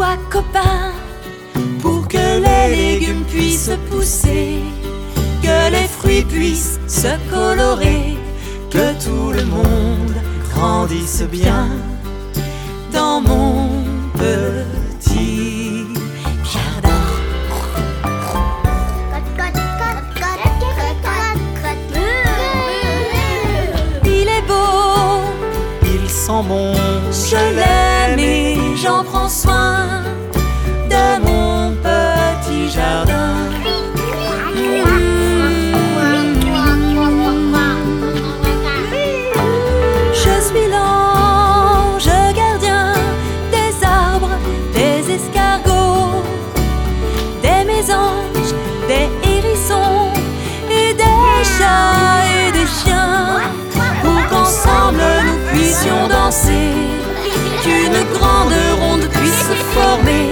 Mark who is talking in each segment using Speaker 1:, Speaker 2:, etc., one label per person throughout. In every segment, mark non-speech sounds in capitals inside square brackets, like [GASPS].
Speaker 1: soient copains Pour que les légumes puissent pousser, que les fruits puissent se colorer Que tout le monde grandisse bien dans mon petit jardin. Il est beau,
Speaker 2: il sent bon,
Speaker 1: je l'aime j'en prends soin puisse se former,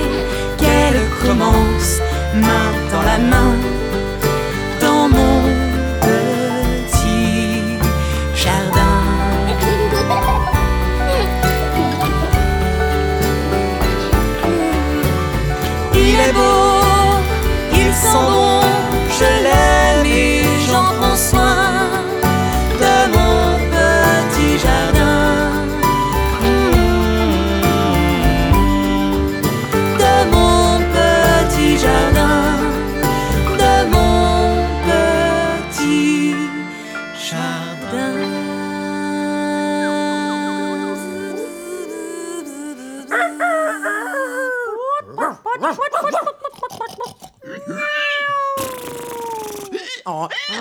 Speaker 1: qu'elle commence main dans la main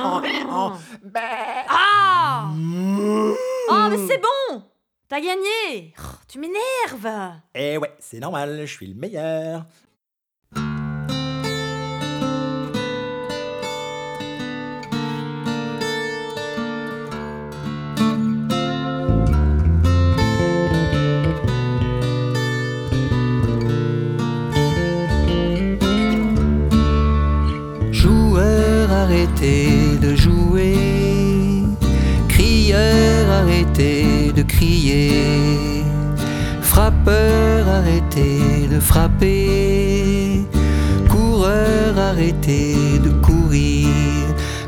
Speaker 2: Oh, oh, [GASPS] bah.
Speaker 1: Ah Oh, mais c'est bon. T'as gagné. Oh, Tu m'énerves.
Speaker 2: Eh ouais, c'est normal, je suis le meilleur.
Speaker 3: De jouer. Crieurs, arrêtez de crier. Frappeurs, arrêtez de frapper. Coureurs, arrêtez de courir.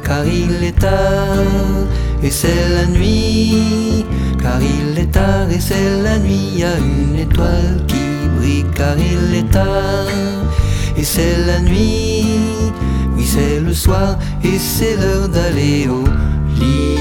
Speaker 3: Car il est tard et c'est la nuit. Car il est tard et c'est la nuit. Il y a une étoile qui brille. Car il est tard et c'est la nuit. C'est le soir et c'est l'heure d'aller au lit.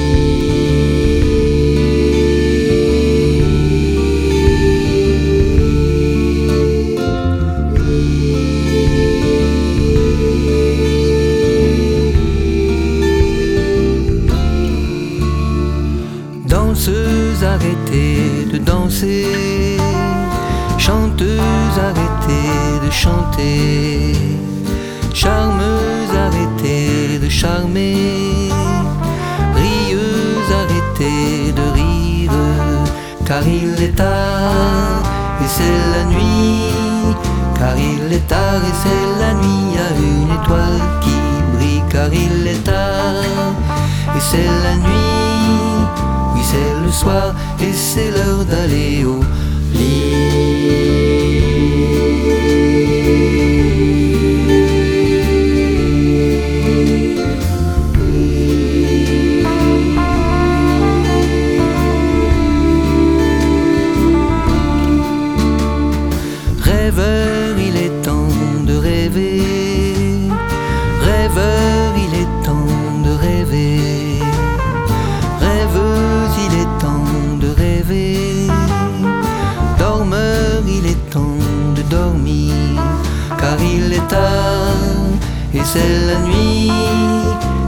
Speaker 3: Danseuse, arrêtez de danser. Chanteuse, arrêtez de chanter. Charmeuse, de charmer. Rieuse, arrêtez de rire. Car il est tard et c'est la nuit. Car il est tard et c'est la nuit. A une étoile qui brille. Car il est tard et c'est la nuit. Oui, c'est le soir et c'est l'heure d'aller au lit. C'est la nuit.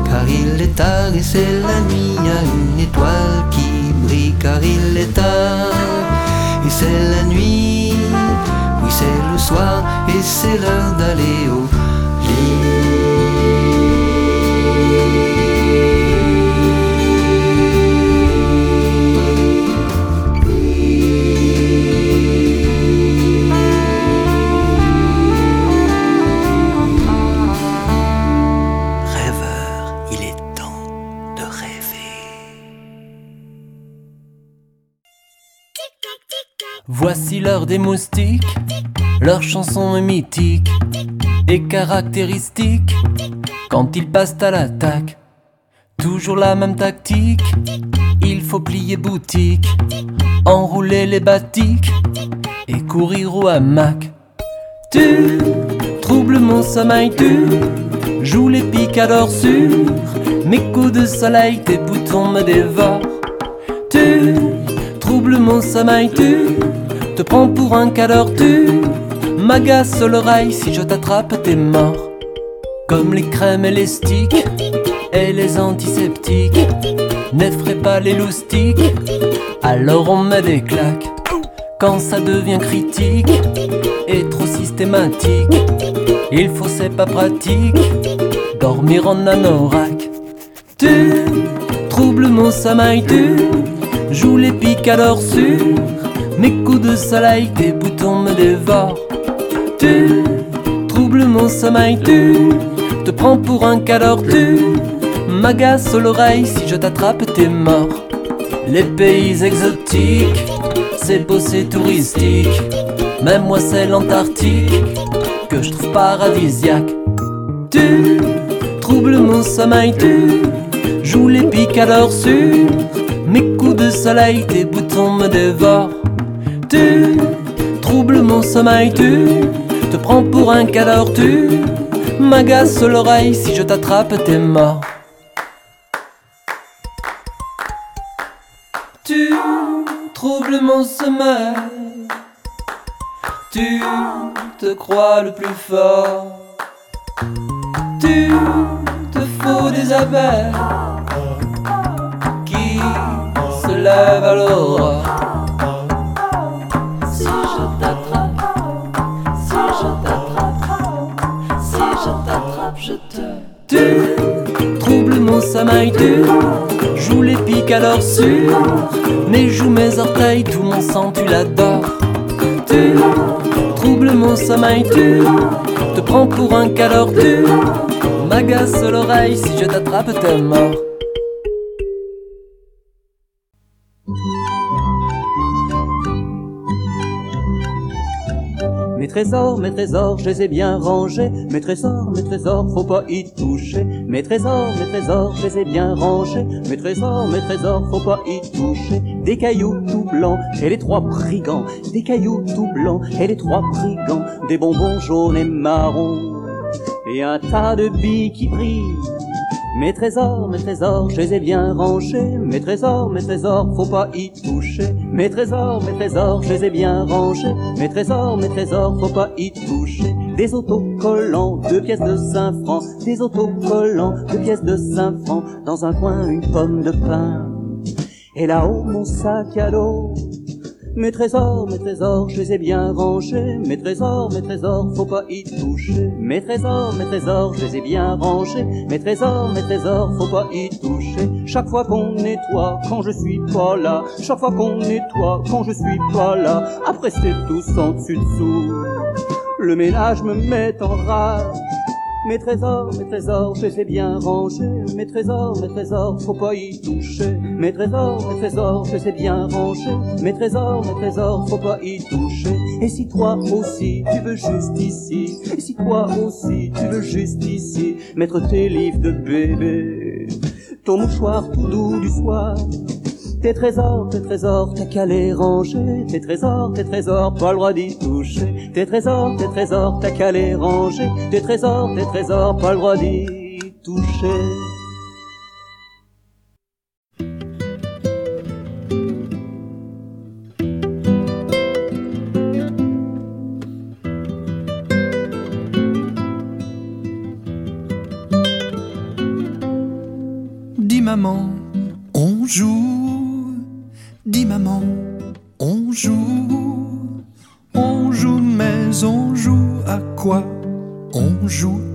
Speaker 3: Car il est tard et c'est la nuit, il y a une étoile qui brille. Car il est tard et c'est la nuit. Oui, c'est le soir et c'est l'heure d'aller au
Speaker 4: moustiques, leur chanson est mythique et caractéristique. Quand ils passent à l'attaque, toujours la même tactique. Il faut plier boutique, enrouler les batiques et courir au hamac. Tu troubles mon sommeil, tu joues les picadors sur mes coups de soleil, tes boutons me dévorent. Tu troubles mon sommeil, tu te prends pour un cador, tu m'agaces l'oreille, si je t'attrape, t'es mort. Comme les crèmes et les sticks et les antiseptiques, n'effraie pas les loustiques, alors on met des claques. Quand ça devient critique et trop systématique, il faut c'est pas pratique, dormir en anorak. Tu troubles mon sommeil, tu joues les picadors sur mes coups de soleil, tes boutons me dévorent. Tu troubles mon sommeil, tu te prends pour un cador, tu m'agaces l'oreille, si je t'attrape, t'es mort. Les pays exotiques, c'est beau, c'est touristique. Même moi, c'est l'Antarctique que je trouve paradisiaque. Tu troubles mon sommeil, tu joues les picadors sur mes coups de soleil, tes boutons me dévorent. Tu troubles mon sommeil, tu te prends pour un cador, tu m'agaces l'oreille, si je t'attrape, t'es mort. Tu troubles mon sommeil, tu te crois le plus fort, tu te fous des abeilles qui se lèvent à l'aurore. Tu troubles mon sommeil, tu joues les picadors sur mes joues, mes orteils, tout mon sang, tu l'adores. Tu troubles mon sommeil, tu te prends pour un cador, tu m'agaces l'oreille, si je t'attrape, t'es mort.
Speaker 5: Mes trésors, mes trésors, je les ai bien rangés. Mes trésors, mes trésors, faut pas y toucher. Mes trésors, mes trésors, je les ai bien rangés. Mes trésors, mes trésors, faut pas y toucher. Des cailloux tout blancs et les trois brigands. Des cailloux tout blancs et les trois brigands. Des bonbons jaunes et marrons. Et un tas de billes qui brillent. Mes trésors, mes trésors, je les ai bien rangés. Mes trésors, mes trésors, faut pas y toucher. Mes trésors, mes trésors, je les ai bien rangés. Mes trésors, mes trésors, faut pas y toucher. Des autocollants, deux pièces de cinq francs. Des autocollants, deux pièces de cinq francs. Dans un coin, une pomme de pain. Et là-haut, mon sac à dos. Mes trésors, mes trésors, je les ai bien rangés. Mes trésors, mes trésors, faut pas y toucher. Mes trésors, mes trésors, je les ai bien rangés. Mes trésors, mes trésors, faut pas y toucher. Chaque fois qu'on nettoie, quand je suis pas là. Chaque fois qu'on nettoie, quand je suis pas là. Après c'est tous en dessus dessous. Le ménage me met en rage. Mes trésors, mes trésors, je les ai bien rangés. Mes trésors, mes trésors, faut pas y toucher. Mes trésors, mes trésors, je les ai bien rangés. Mes trésors, mes trésors, faut pas y toucher. Et si toi aussi, tu veux juste ici, et si toi aussi, tu veux juste ici, mettre tes livres de bébé, ton mouchoir tout doux du soir, tes trésors, tes trésors, t'as qu'à les ranger. Tes trésors, tes trésors, pas le droit d'y toucher. Tes trésors, tes trésors, t'as qu'à les ranger. Tes trésors, tes trésors, pas le droit d'y toucher.
Speaker 6: Dis maman, on joue maman. On joue, on joue, mais on joue à quoi? On joue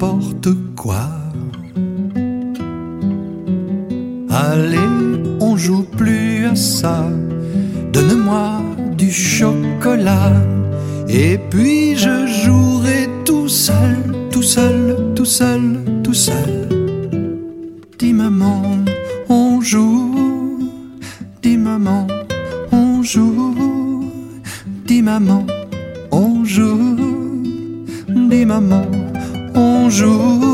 Speaker 6: n'importe quoi. Allez, on joue plus à ça. Donne-moi du chocolat. Et puis je jouerai tout seul, tout seul, tout seul, tout seul. Dis maman, on joue. Dis maman, on joue. Dis maman, on joue. Dis maman
Speaker 1: bonjour.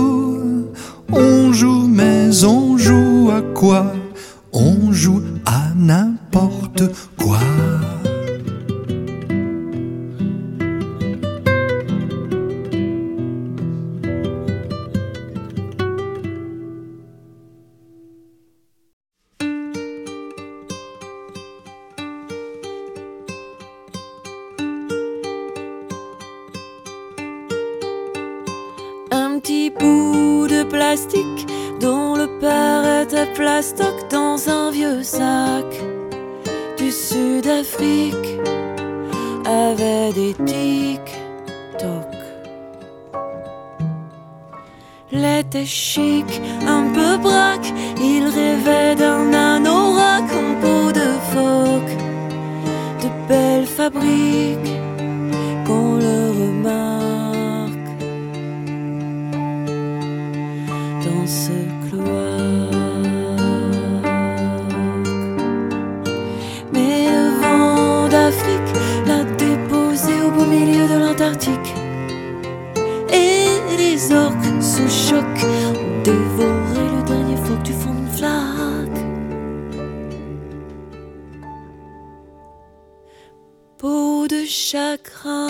Speaker 1: peau de chagrin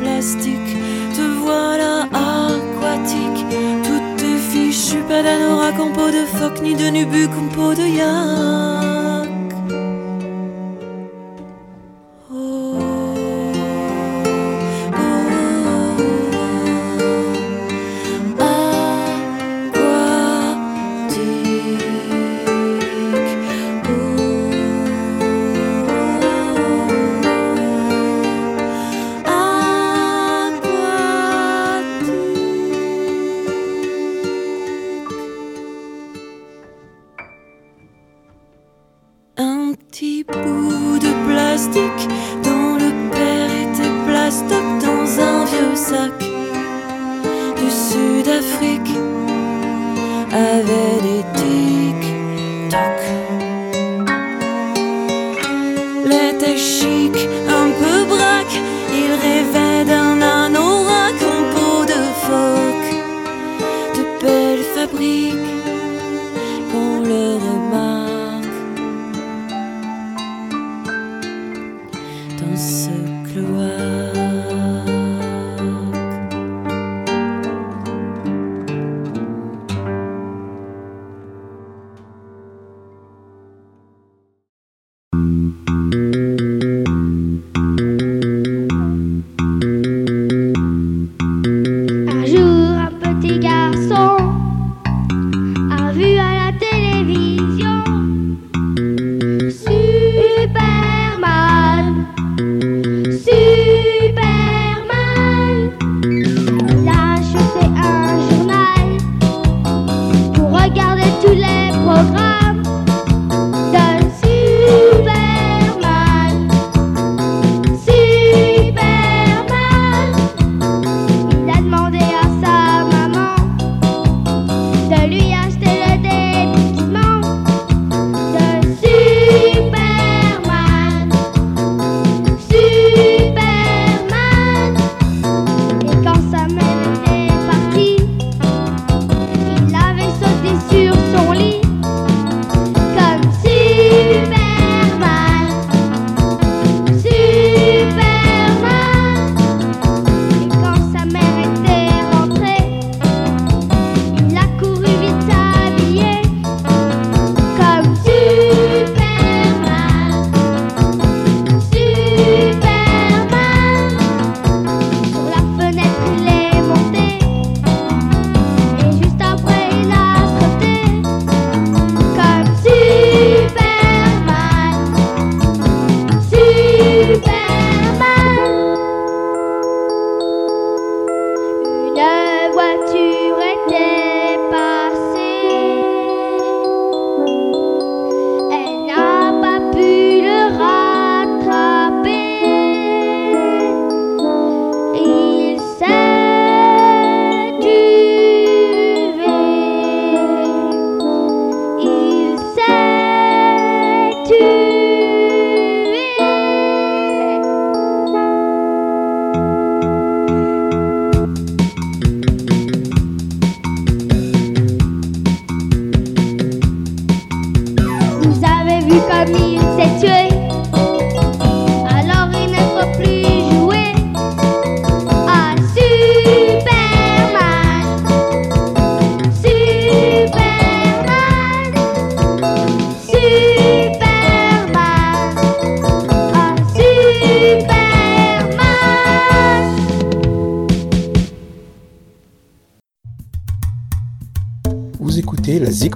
Speaker 1: plastique. Te voilà aquatique, toute fichue, pas d'anoraka, peau de phoque, ni de nubu, peau de yak.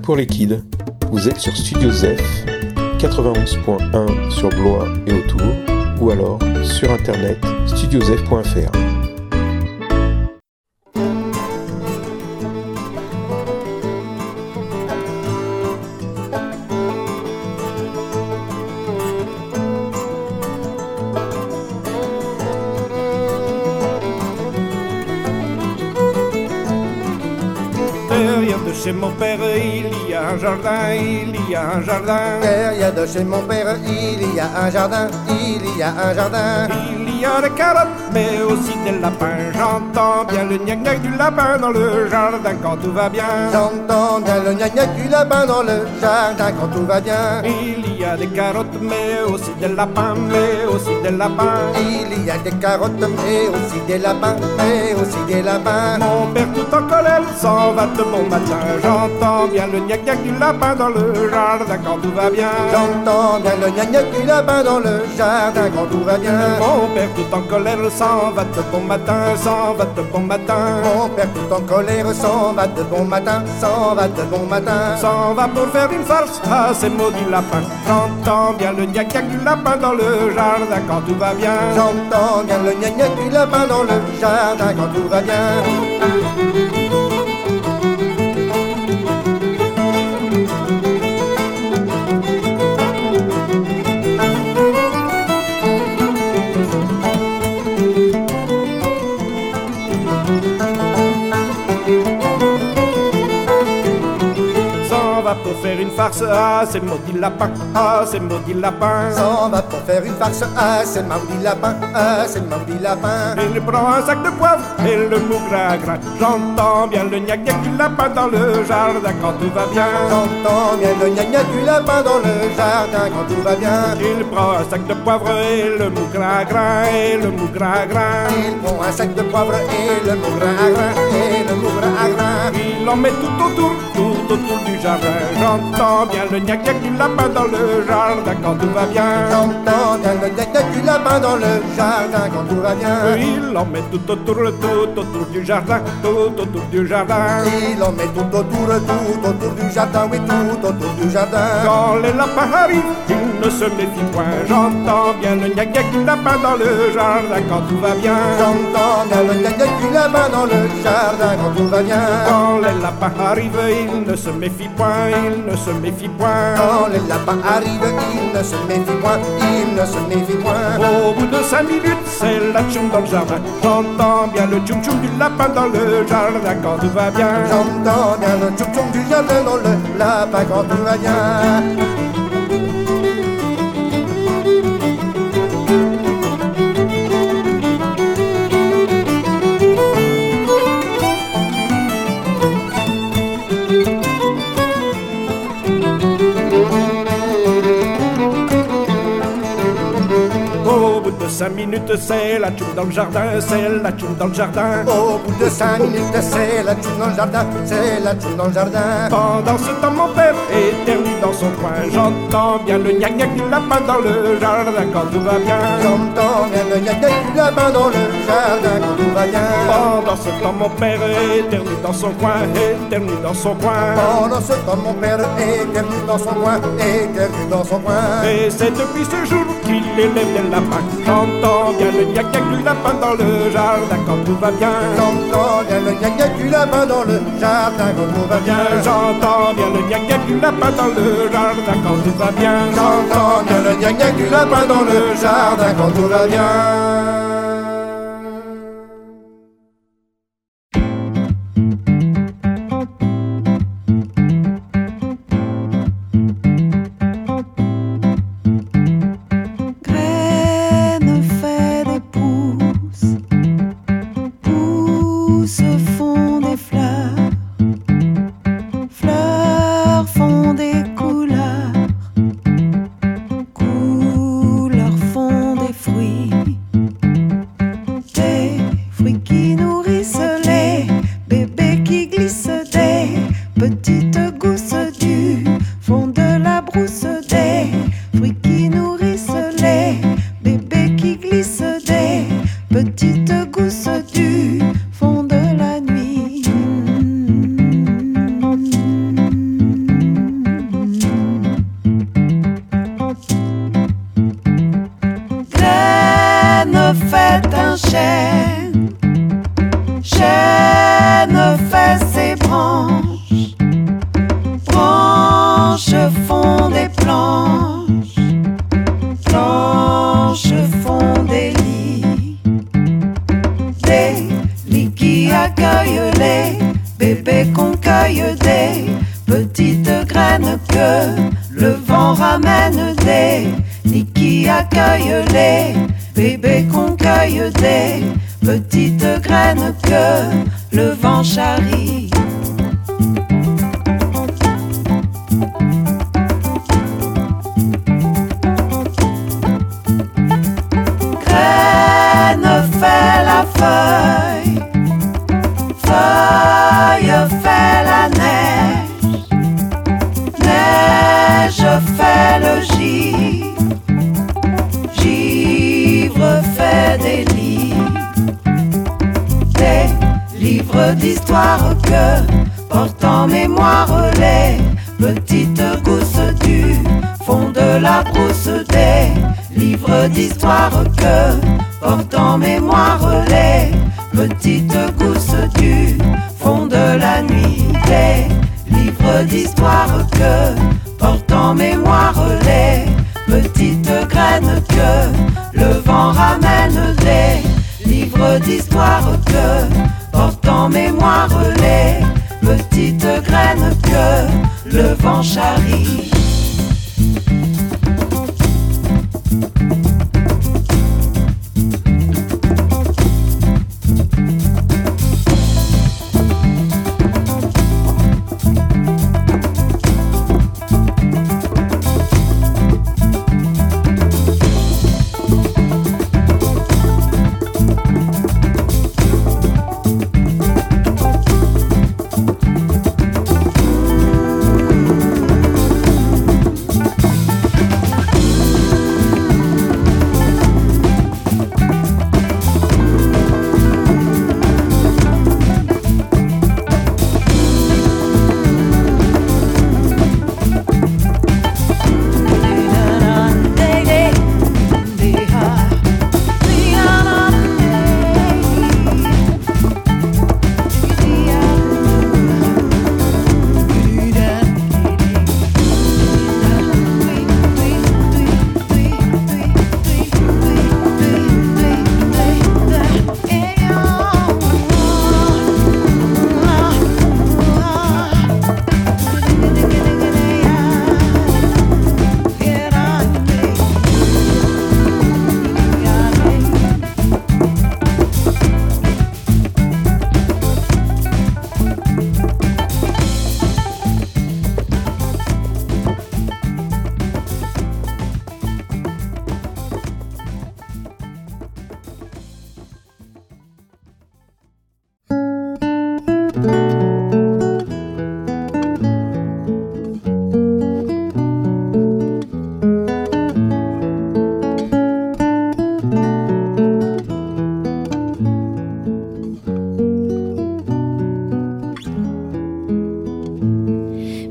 Speaker 7: Pour les kids. Vous êtes sur Studio Zef, 91.1 sur Blois et autour, ou alors sur internet studiozef.fr.
Speaker 8: un jardin, il y a un jardin.
Speaker 9: Derrière de chez mon père, il y a un jardin, il y a un jardin.
Speaker 8: Il y a des carottes, mais aussi des lapins. J'entends bien le gnac-gnac du lapin dans le jardin quand tout va bien.
Speaker 9: J'entends bien le gnac-gnac du lapin dans le jardin quand tout va bien.
Speaker 8: Il y a des carottes, mais aussi des lapins, mais aussi des lapins.
Speaker 9: Il y a des carottes, mais aussi des lapins, mais aussi des lapins.
Speaker 8: Mon père tout en colère s'en va de bon matin. J'entends bien le gnac-gnac du lapin dans le jardin quand tout va bien.
Speaker 9: J'entends bien le gnac-gnac du lapin dans le jardin quand tout va bien.
Speaker 8: Mon père tout en colère s'en va de bon matin, s'en va de bon matin.
Speaker 9: Mon père tout en colère s'en va de bon matin, s'en va de bon matin.
Speaker 8: S'en va pour faire une farce à ces maudits lapins. J'entends bien le gnac-gnac du lapin dans le jardin quand tout va bien.
Speaker 9: J'entends bien le gnac-gnac du lapin dans le jardin quand tout va bien.
Speaker 8: Farce à ces maudits lapins, à ces maudits lapins.
Speaker 9: S'en va pour faire une farce à ces maudits lapins, à ces maudits lapins.
Speaker 8: Il prend un sac de poivre et le mou gras gras. J'entends bien le gnac-gnac du lapin dans le jardin quand tout va bien.
Speaker 9: J'entends bien le gnac-gnac du lapin dans le jardin quand tout va bien.
Speaker 8: Il prend un sac de poivre et le mou gras gras et le mou gras gras.
Speaker 9: Il prend un sac de poivre et le mou gras gras et le mou gras.
Speaker 8: Il en met tout autour, tout autour du jardin. J'entends bien le gnac-gnac du lapin dans le jardin quand tout va bien.
Speaker 9: J'entends bien le gnac-gnac du lapin dans le jardin quand tout va bien.
Speaker 8: Il en met tout autour, tout autour du jardin, tout autour du jardin.
Speaker 9: Il en met tout autour, tout autour du jardin, oui, tout autour du jardin.
Speaker 8: Quand les lapins arrivent, ils ne se méfient point. J'entends bien le gnac-gnac du lapin dans le jardin quand tout va bien.
Speaker 9: J'entends bien le gnac-gnac du lapin dans le jardin quand tout va bien.
Speaker 8: Quand les lapins arrivent, ils ne se méfient point, ils ne se méfient point.
Speaker 9: Quand les lapins arrivent, ils ne se méfient point, ils ne se méfient point.
Speaker 8: Au bout de cinq minutes, c'est la tchoum dans le jardin. J'entends bien le tchoum tchoum du lapin dans le jardin quand tout va bien.
Speaker 9: J'entends bien le tchoum tchoum du jardin dans le lapin quand tout va bien.
Speaker 8: De cinq minutes, c'est la tchoum dans le jardin, c'est la tchoum dans le jardin.
Speaker 9: Au bout de cinq minutes, c'est la tchoum dans le jardin, c'est la tchoum dans le jardin.
Speaker 8: Pendant ce temps, mon père éternue dans son coin. J'entends bien le gnac-gnac du lapin dans le jardin quand tout va bien.
Speaker 9: J'entends bien le gnac-gnac du lapin dans le jardin quand tout va bien.
Speaker 8: Pendant ce temps, mon père éternue dans son coin, éternue dans son coin.
Speaker 9: Pendant ce temps, mon père éternue dans son coin, éternue dans son coin.
Speaker 8: Et c'est depuis ce jour qu'il élève des lapins. J'entends bien le gnac-gnac du lapin dans le jardin quand tout va bien.
Speaker 9: J'entends bien le gnac-gnac du lapin dans le jardin quand tout va bien.
Speaker 8: J'entends bien le gnac-gnac du lapin dans le jardin quand tout va bien.
Speaker 9: J'entends bien le gnac-gnac du lapin dans le jardin quand tout va bien.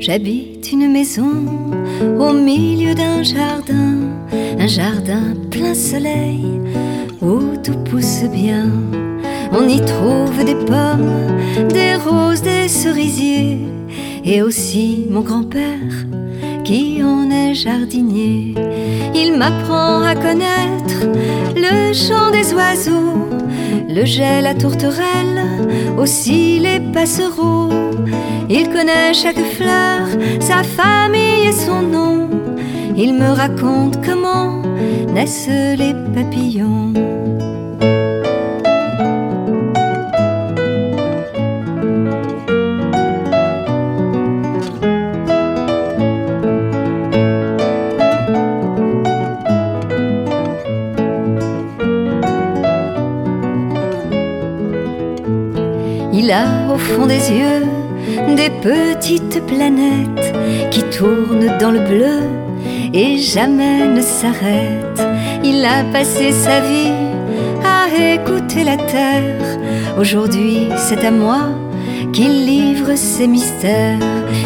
Speaker 10: J'habite une maison au milieu d'un jardin, un jardin plein soleil où tout pousse bien. On y trouve des pommes, des roses, des cerisiers et aussi mon grand-père qui en est jardinier. Il m'apprend à connaître le chant des oiseaux, le gel, la tourterelle, aussi les passereaux. Il connaît chaque fleur, sa famille et son nom. Il me raconte comment naissent les papillons. Il a au fond des yeux petites planètes qui tournent dans le bleu et jamais ne s'arrêtent. Il a passé sa vie à écouter la terre. Aujourd'hui, c'est à moi qu'il livre ses mystères.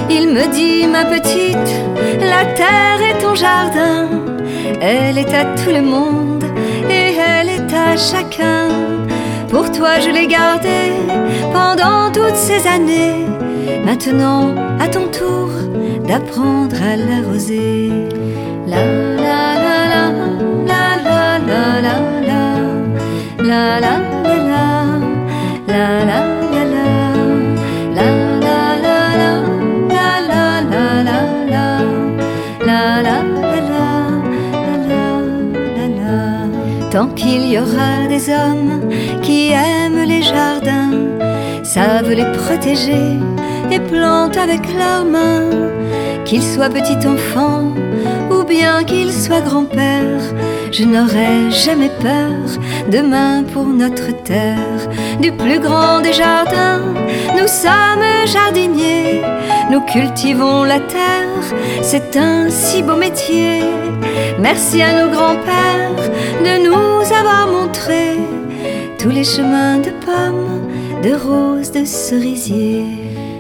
Speaker 10: Il me dit, ma petite, la terre est ton jardin. Elle est à tout le monde et elle est à chacun. Pour toi, je l'ai gardé pendant toutes ces années. Maintenant, à ton tour d'apprendre à l'arroser. La la la la la la la la la la la la la la Tant qu'il y aura des hommes qui aiment les jardins, savent les protéger et plantent avec leurs mains, qu'ils soient petit enfant ou bien qu'ils soient grand-père, je n'aurai jamais peur demain pour notre terre. Du plus grand des jardins, nous sommes jardiniers, nous cultivons la terre, c'est un si beau métier. Merci à nos grands-pères de nous avoir montré tous les chemins de pommes, de roses, de cerisiers.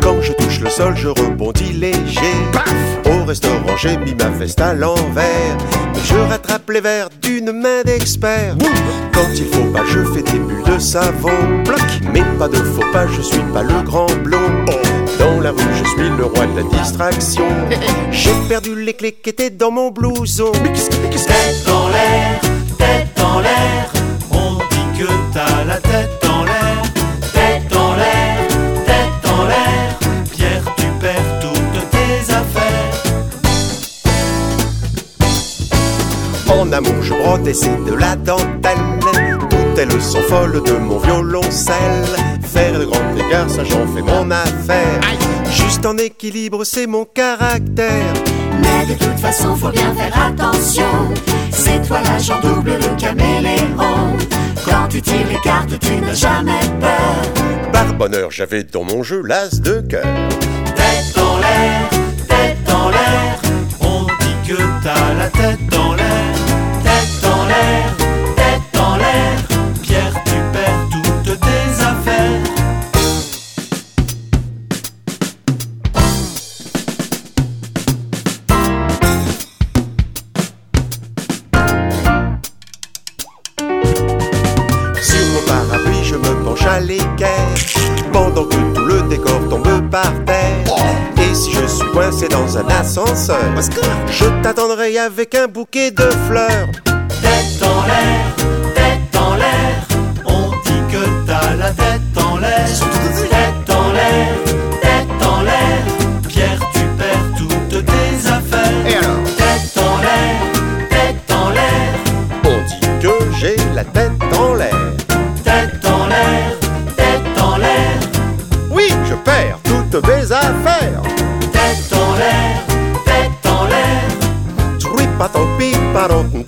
Speaker 11: Quand je touche le sol, je rebondis léger. Au restaurant, j'ai mis ma veste à l'envers. Mais je rattrape les verres d'une main d'expert. Quand il faut pas, je fais des bulles de savon. Mais pas de faux pas, je suis pas le grand blond. Dans la rue, je suis le roi de la distraction. [LAUGHS] J'ai perdu les clés qui étaient dans mon blouson.
Speaker 12: Tête en l'air, tête en l'air.
Speaker 11: Amour, je brode et c'est de la dentelle. Toutes elles sont folles de mon violoncelle. Faire de grands écarts, ça j'en fais mon affaire. Juste en équilibre, c'est mon caractère.
Speaker 12: Mais de toute façon, faut bien faire attention. C'est toi l'agent double, le caméléon. Quand tu tires les cartes, tu n'as jamais peur.
Speaker 11: Par bonheur, j'avais dans mon jeu l'as de cœur.
Speaker 12: Tête en l'air, tête en l'air. On dit que t'as la tête en l'air.
Speaker 11: Par terre. Et si je suis coincé dans un ascenseur, je t'attendrai avec un bouquet de fleurs.
Speaker 12: Tête en l'air, vais à faire. Tête en l'air, tête en l'air.
Speaker 13: Tripatopipatop,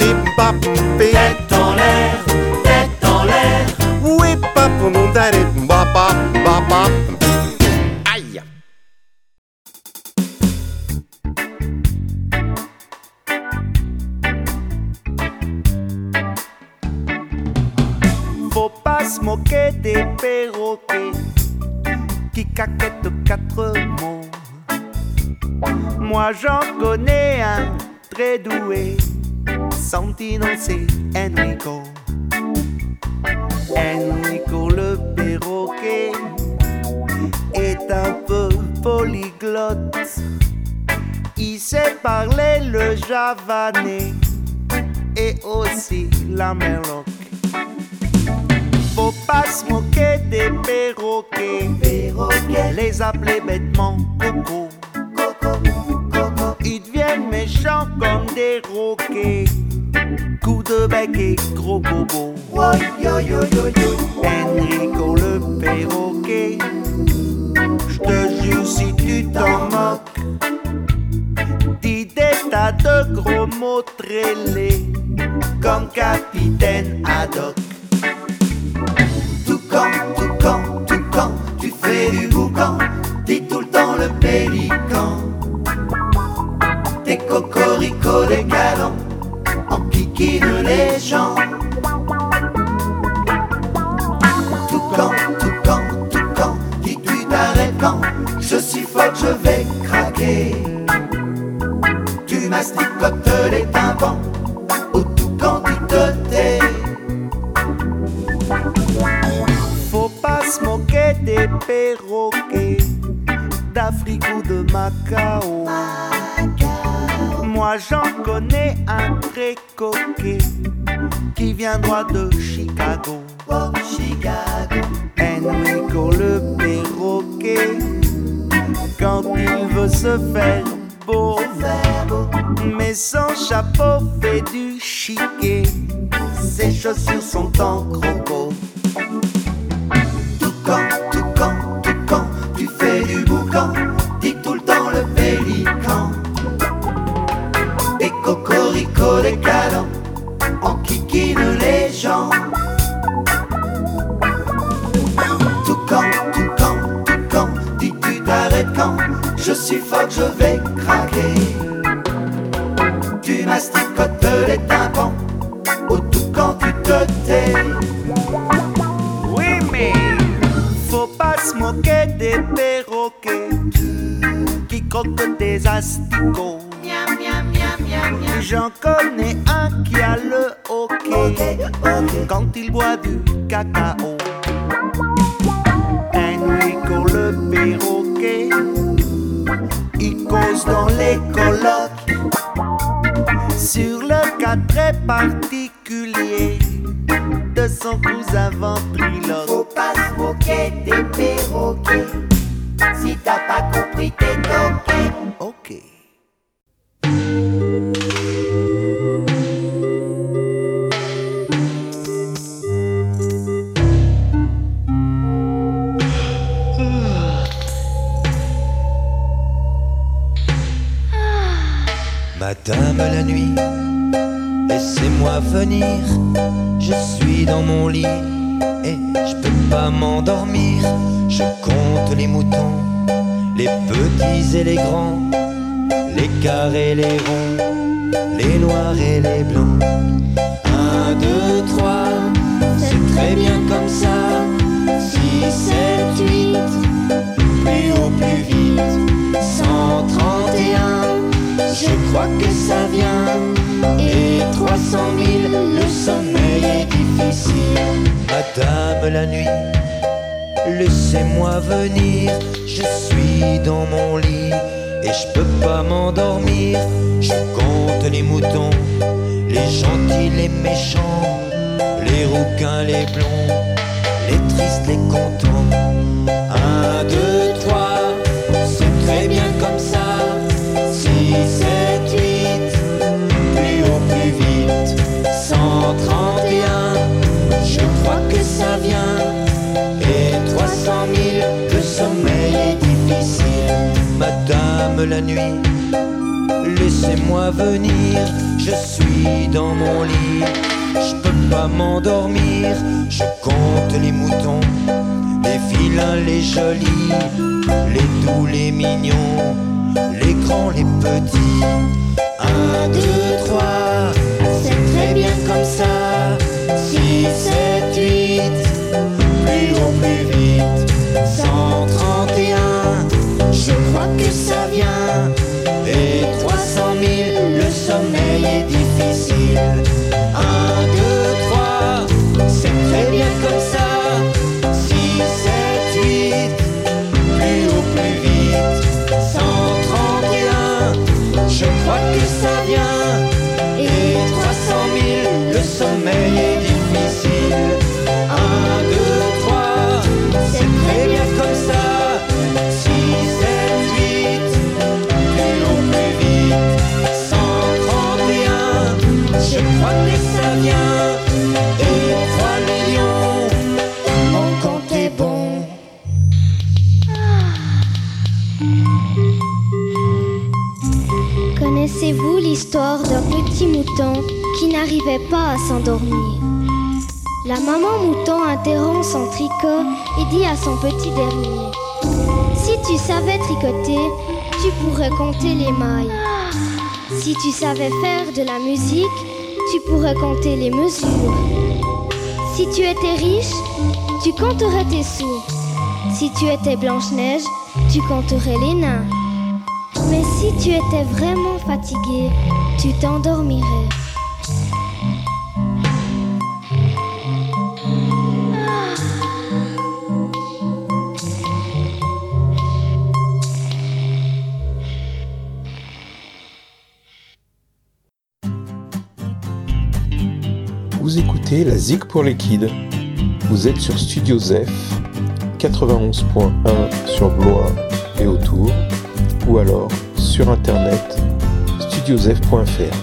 Speaker 13: Santino c'est Enrico. Enrico le perroquet est un peu polyglotte. Il sait parler le javanais et aussi la merloc. Faut pas se moquer des perroquets, les appeler bêtement coco. Roquets coup de bec et gros bobo. Enrico le perroquet, je te jure si tu t'en moques, dis des tas de gros mots trélés comme capitaine Haddock. Tout quand, tout quand, tout quand, tu fais du boucan, dis tout le temps le pélican. Des cocoricots, des galants, en piquine les gens. Tout quand, tout quand, dis tu t'arrêtes quand, je suffoque, je vais craquer. Tu masticotes les tympans, au tout quand tu te tais. Faut pas se moquer des perroquets d'Afrique ou de Macao. Moi j'en connais un très coquet qui vient droit de Chicago. Chicago. Enrico le perroquet quand il veut se faire beau, mais son chapeau fait du chiquet. Ses chaussures sont en croco. Tout quand,
Speaker 14: Et 300 000, le sommeil est difficile. Madame la nuit, laissez-moi venir. Je suis dans mon lit et je peux pas m'endormir. Je compte les moutons, les gentils, les méchants, les rouquins, les blonds, les tristes, les contents. La nuit, laissez-moi venir. Je suis dans mon lit, je peux pas m'endormir. Je compte les moutons, les vilains, les jolis, les doux, les mignons les grands, les petits. Un, deux, trois, c'est très bien comme ça. Six, sept, huit, plus haut, plus vite. Cent crois que ça vient. Et trois cent mille, le sommeil est difficile. Un, deux, trois, c'est très bien comme ça. Six, sept, huit, plus haut, plus vite. Cent trente et un, je crois que ça vient. Et 300 000, le sommeil est
Speaker 15: petit mouton qui n'arrivait pas à s'endormir? La maman mouton interrompt son tricot et dit à son petit dernier Si tu savais tricoter, tu pourrais compter les mailles. Si tu savais faire de la musique, tu pourrais compter les mesures. Si tu étais riche, tu compterais tes sous. Si tu étais Blanche-Neige, tu compterais les nains. Si tu étais vraiment fatigué, tu t'endormirais.
Speaker 7: Vous écoutez la Zig pour les kids. Vous êtes sur Studio Zef 91.1 sur Blois et autour, ou alors sur internet studiozef.fr.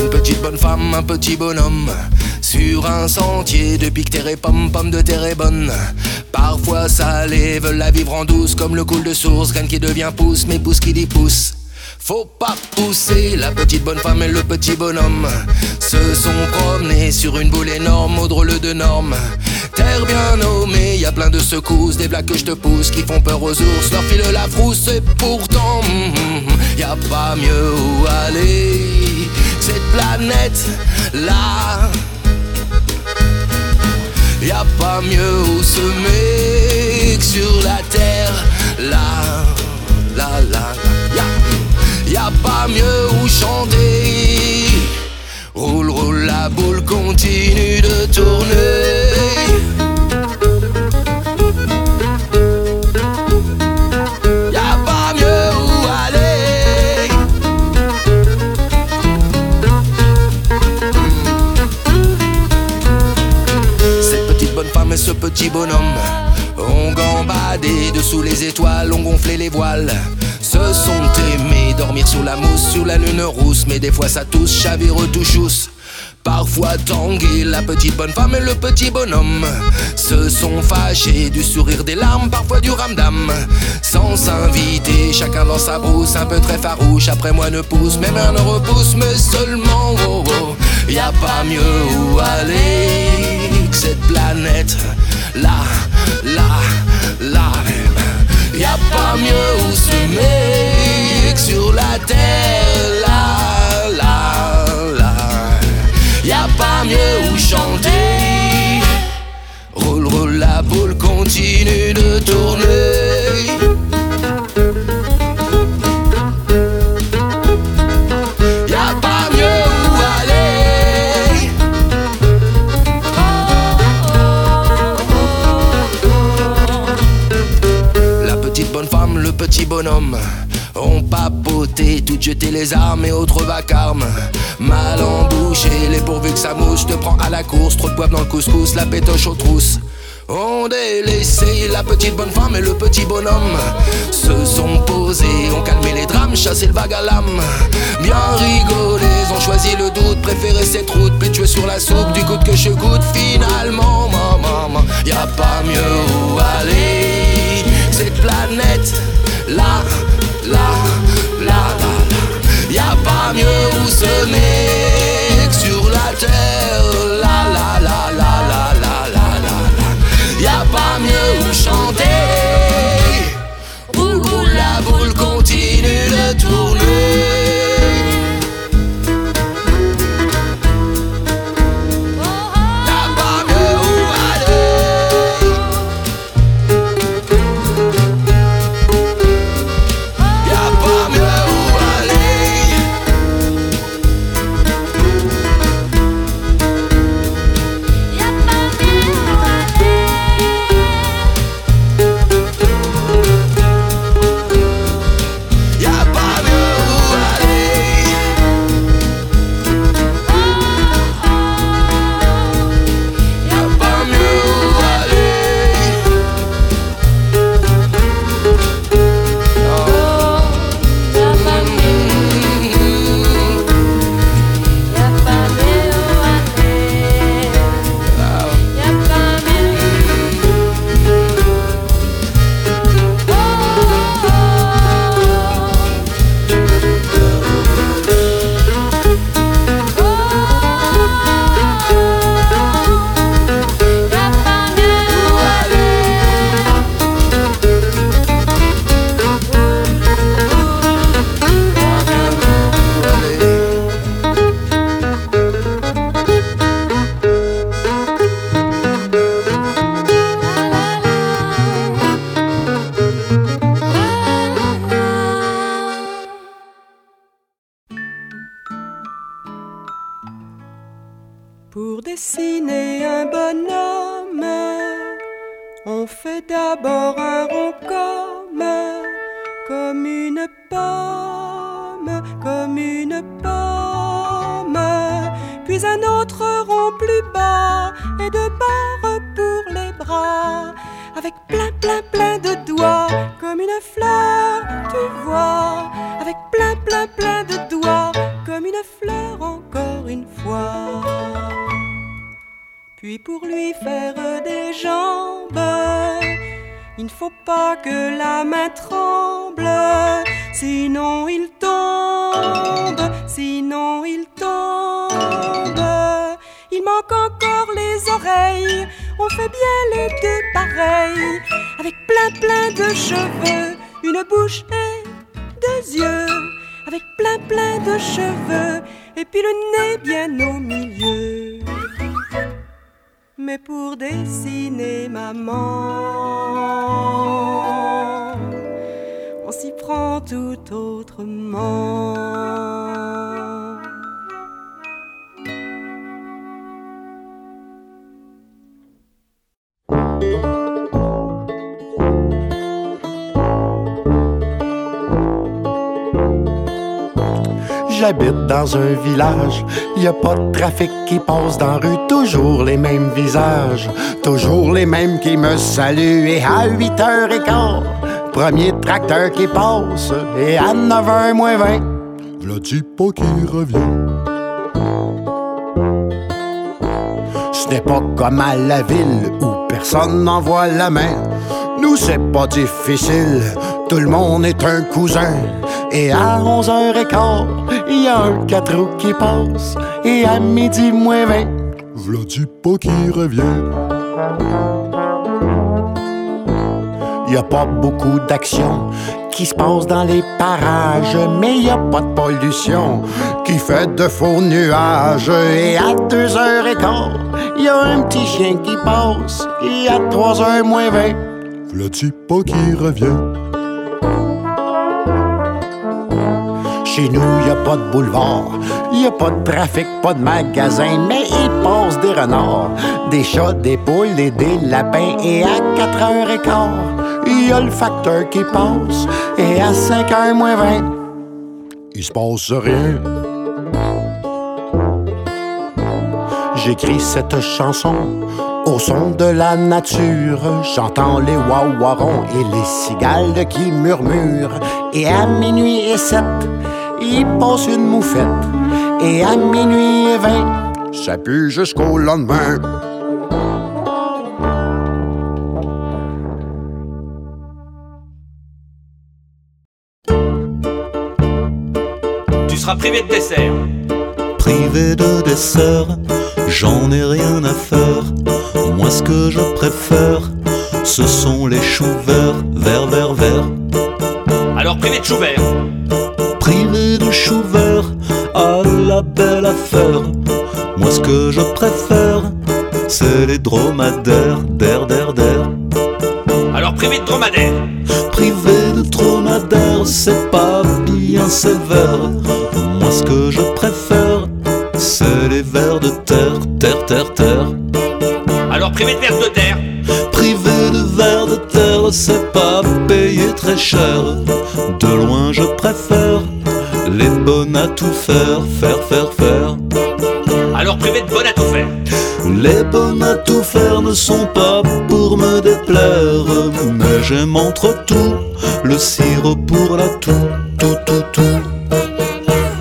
Speaker 16: Une petite bonne femme, un petit bonhomme Sur un sentier de pique terre et pomme, pomme de terre est bonne Veulent la vivre en douce Comme le coule de source, graine qui devient pouce Mais pouce qui dit pouce faut pas pousser la petite bonne femme et le petit bonhomme. Se sont promenés sur une boule énorme au drôle de normes Terre bien nommée, y a plein de secousses Des blagues que je te pousse qui font peur aux ours. Leur file la frousse et pourtant mm, y a pas mieux où aller. Cette planète là Y a pas mieux où semer que sur la terre. Là là là là. Y a, y a pas mieux où chanter. Roule roule la boule continue de tourner ce petit bonhomme ont gambadé dessous les étoiles, ont gonflé les voiles. Se sont aimés dormir sous la mousse, sous la lune rousse, mais des fois ça tousse, chavire touchous. Parfois tangué, la petite bonne femme et le petit bonhomme se sont fâchés du sourire des larmes, parfois du ramdam. Sans s'inviter, chacun dans sa brousse, un peu très farouche. Après moi ne pousse, même un repousse, mais seulement oh oh. Y a pas mieux où aller cette planète là, là, là. Y a pas mieux où semer que sur la terre là, là, là. Y a pas mieux où chanter. Roule, roule, la boule continue de tourner. Femme, le petit bonhomme. Ont papoté, tout jeté les armes et autres vacarmes. Mal embouché, les pourvus que ça mouche, te prend à la course, trop de poivre dans le couscous, la pétoche aux trousses. Ont délaissé la petite bonne femme et le petit bonhomme. Se sont posés, ont calmé les drames, chassé le vague à l'âme. Bien rigolé, ont choisi le doute, préféré cette route. Pétueux sur la soupe, du coup que je goûte Finalement, maman, y a pas mieux où aller. Cette planète, là, là, là, là, là Y a pas mieux où semer que sur la terre
Speaker 17: dans un village, y a pas de trafic qui passe dans la rue, toujours les mêmes visages, toujours les mêmes qui me saluent. Et à 8h15, premier tracteur qui passe, et à 9h moins 20, v'là dit pas qu'il revient. Ce n'est pas comme à la ville où personne n'envoie la main. Nous, c'est pas difficile, tout le monde est un cousin. Et à 11h15, il y a un 4 roues qui passe. Et à midi moins 20, v'là dit pas qu'il revient. Y a pas beaucoup d'action qui se passe dans les parages, mais y a pas de pollution qui fait de faux nuages. Et à 2h15, y a un petit chien qui passe. Et à 3h moins 20, v'là dit pas qu'il revient. Chez nous, y a pas de boulevard, y a pas de trafic, pas de magasin, mais il passe des renards, des chats, des poules et des lapins. Et à 4h15, y a le facteur qui passe. Et à 5h moins 20, il se passe rien. J'écris cette chanson au son de la nature. J'entends les wawarons et les cigales qui murmurent. Et à minuit et sept, il passe une moufette. Et à minuit et vingt, ça pue jusqu'au lendemain.
Speaker 12: Tu seras privé de dessert.
Speaker 18: Privé de dessert, j'en ai rien à faire. Moi, ce que je préfère, ce sont les choux verts, verts, verts, verts.
Speaker 12: Alors privé de chou vert.
Speaker 18: Choux verts, à la belle affaire. Moi, ce que je préfère, c'est les dromadaires, der, der, der.
Speaker 12: Alors privé de dromadaire.
Speaker 18: Privé de dromadaire, c'est pas bien sévère. Moi, ce que je préfère, c'est les vers de terre, terre, terre, terre.
Speaker 12: Alors privé de verre de terre.
Speaker 18: Privé de vers de terre, c'est pas payé très cher. Les bonnes à tout faire, faire, faire, faire.
Speaker 12: Alors privé de bonne à tout faire.
Speaker 18: Les bonnes à tout faire ne sont pas pour me déplaire, mais j'aime entre tout le sirop pour la toux, tout, tout, tout.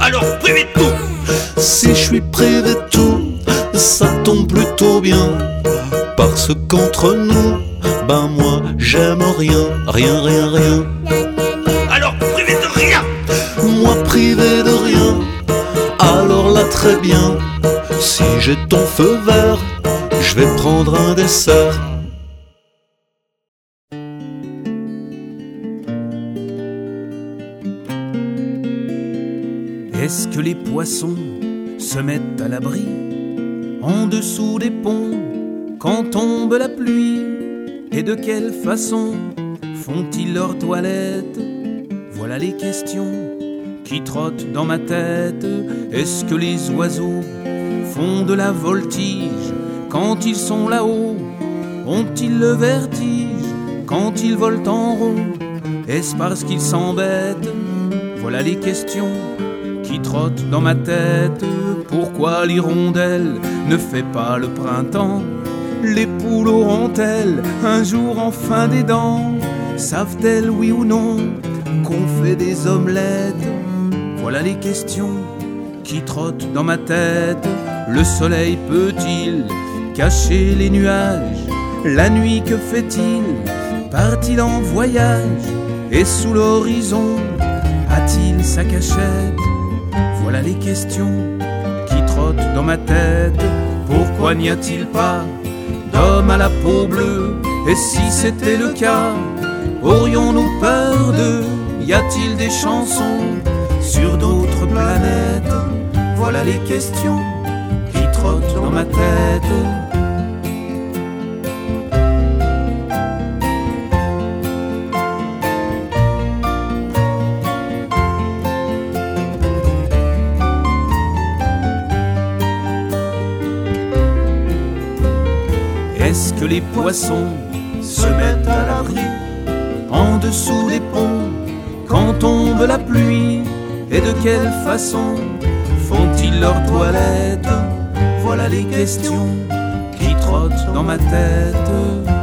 Speaker 12: Alors privé de tout.
Speaker 18: Si je suis privé de tout, ça tombe plutôt bien. Parce qu'entre nous, ben moi j'aime rien, rien, rien, rien. Très bien. Si j'ai ton feu vert, je vais prendre un dessert.
Speaker 19: Est-ce que les poissons se mettent à l'abri en dessous des ponts quand tombe la pluie? Et de quelle façon font-ils leur toilette Voilà les questions qui trottent dans ma tête. Est-ce que les oiseaux
Speaker 4: font de la voltige quand ils sont là-haut? Ont-ils le vertige quand ils volent en rond? Est-ce parce qu'ils s'embêtent? Voilà les questions qui trottent dans ma tête. Pourquoi l'hirondelle ne fait pas le printemps? Les poules auront-elles un jour enfin des dents? Savent-elles, oui ou non, qu'on fait des omelettes? Voilà les questions qui trottent dans ma tête. Le soleil peut-il cacher les nuages? La nuit, que fait-il? Part-il en voyage? Et sous l'horizon, a-t-il sa cachette? Voilà les questions qui trottent dans ma tête. Pourquoi n'y a-t-il pas d'homme à la peau bleue? Et si c'était le cas, aurions-nous peur d'eux? Y a-t-il des chansons sur d'autres planètes Voilà les questions qui trottent dans ma tête. Est-ce que les poissons se mettent à l'abri en dessous des ponts quand tombe la pluie? Et de quelle façon font-ils leur toilette Voilà les questions qui trottent dans ma tête.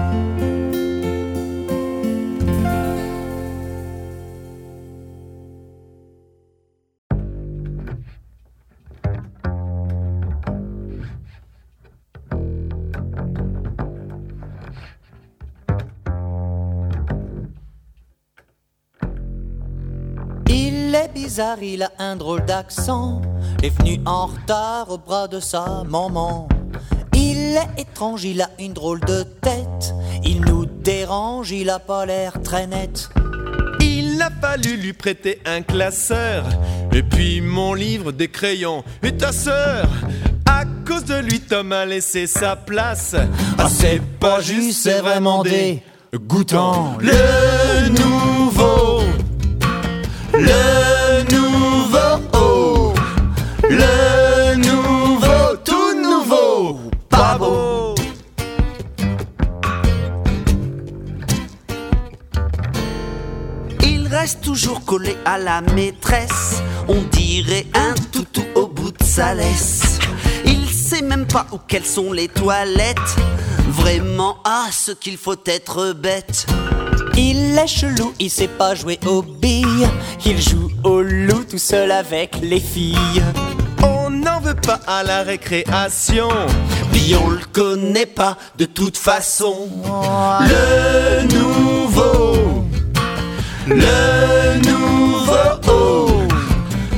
Speaker 14: Il il a un drôle d'accent. Est venu en retard au bras de sa maman. Il est étrange, il a une drôle de tête. Il nous dérange, il a pas l'air très net.
Speaker 12: Il a fallu lui prêter un classeur. Et puis mon livre, des crayons. Et ta sœur À cause de lui, Tom a laissé sa place.
Speaker 14: Ah, c'est pas juste, c'est vraiment dégoûtant.
Speaker 12: Le nouveau. Le nouveau. oh. Le nouveau. Tout nouveau. Pas beau.
Speaker 20: Il reste toujours collé à la maîtresse. On dirait un toutou au bout de sa laisse. Il sait même pas où quelles sont les toilettes. Vraiment, ah, ce qu'il faut être bête.
Speaker 14: Il est chelou, il sait pas jouer aux billes. Il joue au loup tout seul avec les filles.
Speaker 12: N'en veut pas à la récréation.
Speaker 20: Puis on le connaît pas de toute façon.
Speaker 12: Le nouveau. Le nouveau. oh.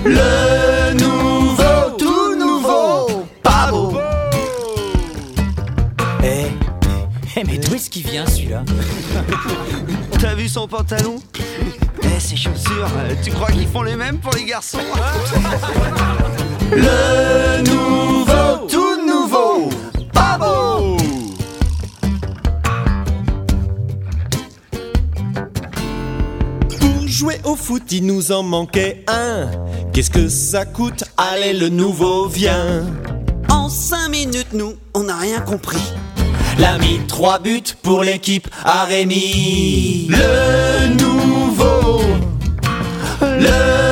Speaker 12: Le nouveau. Tout nouveau. Pas beau.
Speaker 14: Eh, eh, mais d'où est-ce qu'il vient celui-là [LAUGHS]
Speaker 21: T'as vu son pantalon Eh, ses chaussures, euh, tu crois qu'ils font les mêmes pour les garçons [LAUGHS]
Speaker 12: Le nouveau. Tout nouveau. Pas beau. Pour jouer au foot, il nous en manquait un. Qu'est-ce que ça coûte Allez, le nouveau vient.
Speaker 20: En cinq minutes, nous, on n'a rien compris.
Speaker 14: L'a mis trois buts pour l'équipe à Rémi.
Speaker 12: Le nouveau. Le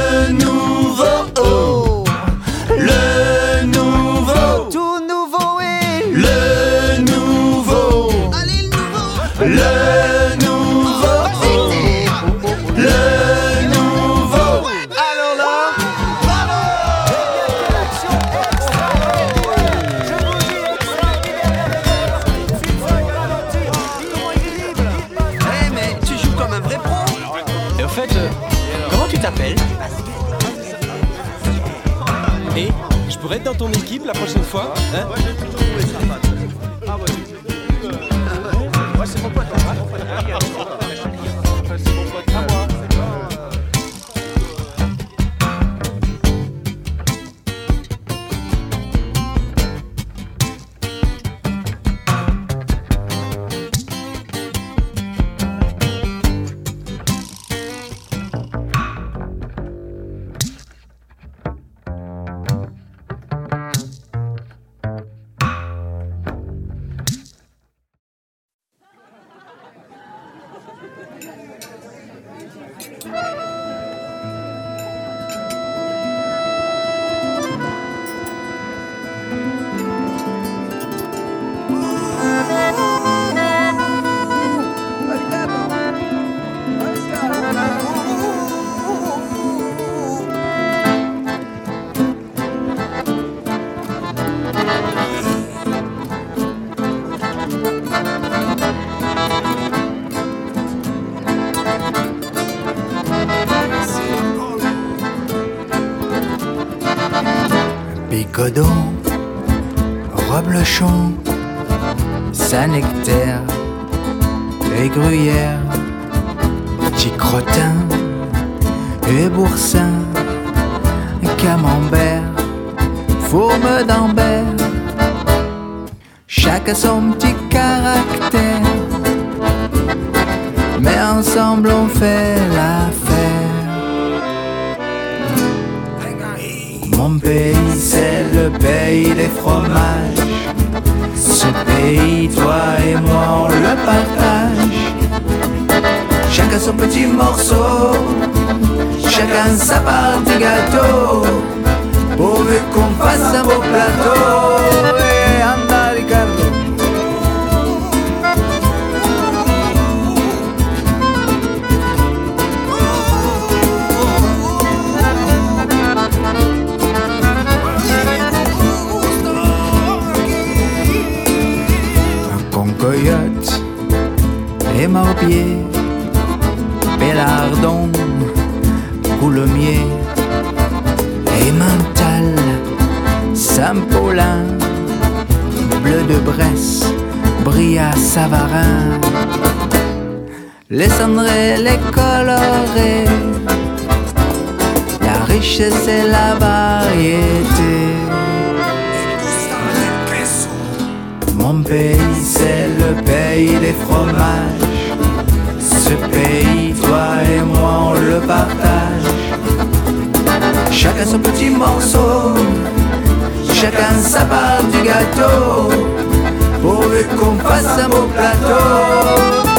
Speaker 22: la prochaine fois hein
Speaker 6: et Boursin, Camembert, Fourme d'Ambert, chacun son petit caractère, mais ensemble on fait l'affaire. Mon pays, c'est le pays des fromages. Ce pays, toi et moi, on le partage. Chacun son petit morceau, chacun sa part du gâteau. Pourvu qu'on fasse un beau plateau. Et anda, Ricardo. Concoyote et Morbier, Bellardon, Coulommiers et Saint-Paulin, Bleu de Bresse, Bria Savarin, les cendrés, les colorés, la richesse et la variété. Mon pays, c'est le pays des fromages. Ce pays, toi et moi, on le partage. Chacun son petit morceau, chacun sa part du gâteau. Pourvu qu'on fasse un beau plateau.